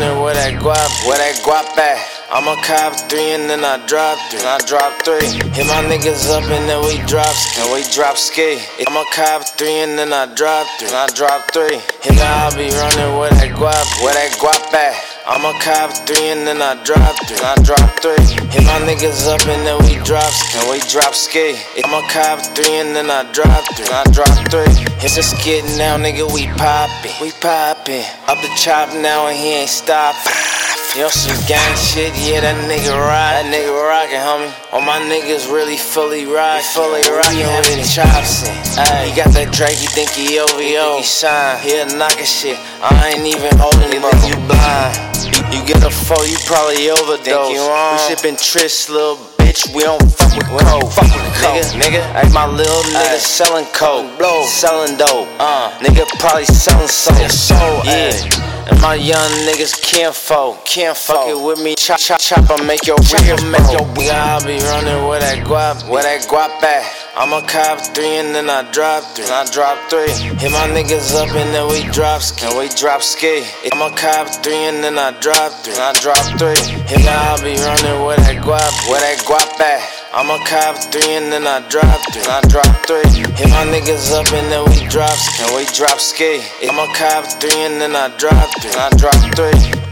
that guap, where that guap at? I'ma cop three and then I drop three. I drop three. Hit my niggas up and then we drop ski. And we drop ski. I'ma cop three and then I drop three. I drop three. Hit I'll be running with that guap, where that guap at? I'ma cop three and then I drop three. I drop three. Hit my niggas up and then we drop ski. And drop ski. I'ma cop three and then I drop three. I drop three. It's a skit now, nigga. We poppin'. We poppin'. Up the chop now and he ain't stoppin'. Yo, some gang shit, yeah, that nigga ride. That nigga rockin', homie. All my niggas really fully rock, fully rockin' with the chops in. He got that Drake, he think he OVO. He shine, he a knockin' shit. I ain't even holding it, think you blind. You, get a four, you probably overdose. You we sippin' Tris, little bitch, we don't fuck with coke. Fuck with coke, nigga. Ay, my little nigga selling coke, blow, sellin' dope. Uh, nigga probably selling soap. So, yeah. And my young niggas can't fuck it with me. Chop, chop, chop, I make your real, make your we I'll be running with that guap, where that guap at? I'ma cop three and then I drop three. I drop three. Hit my niggas up and then we drop ski. And we drop ski. I'ma cop three and then I drop three. I drop three. Hit I'll be running with that guap, where that guap at? I'ma cop three and then I drop three. I drop three. Hit my niggas up and then we drop ski. And we drop ski. I'ma cop three and then I drop three. I drop three.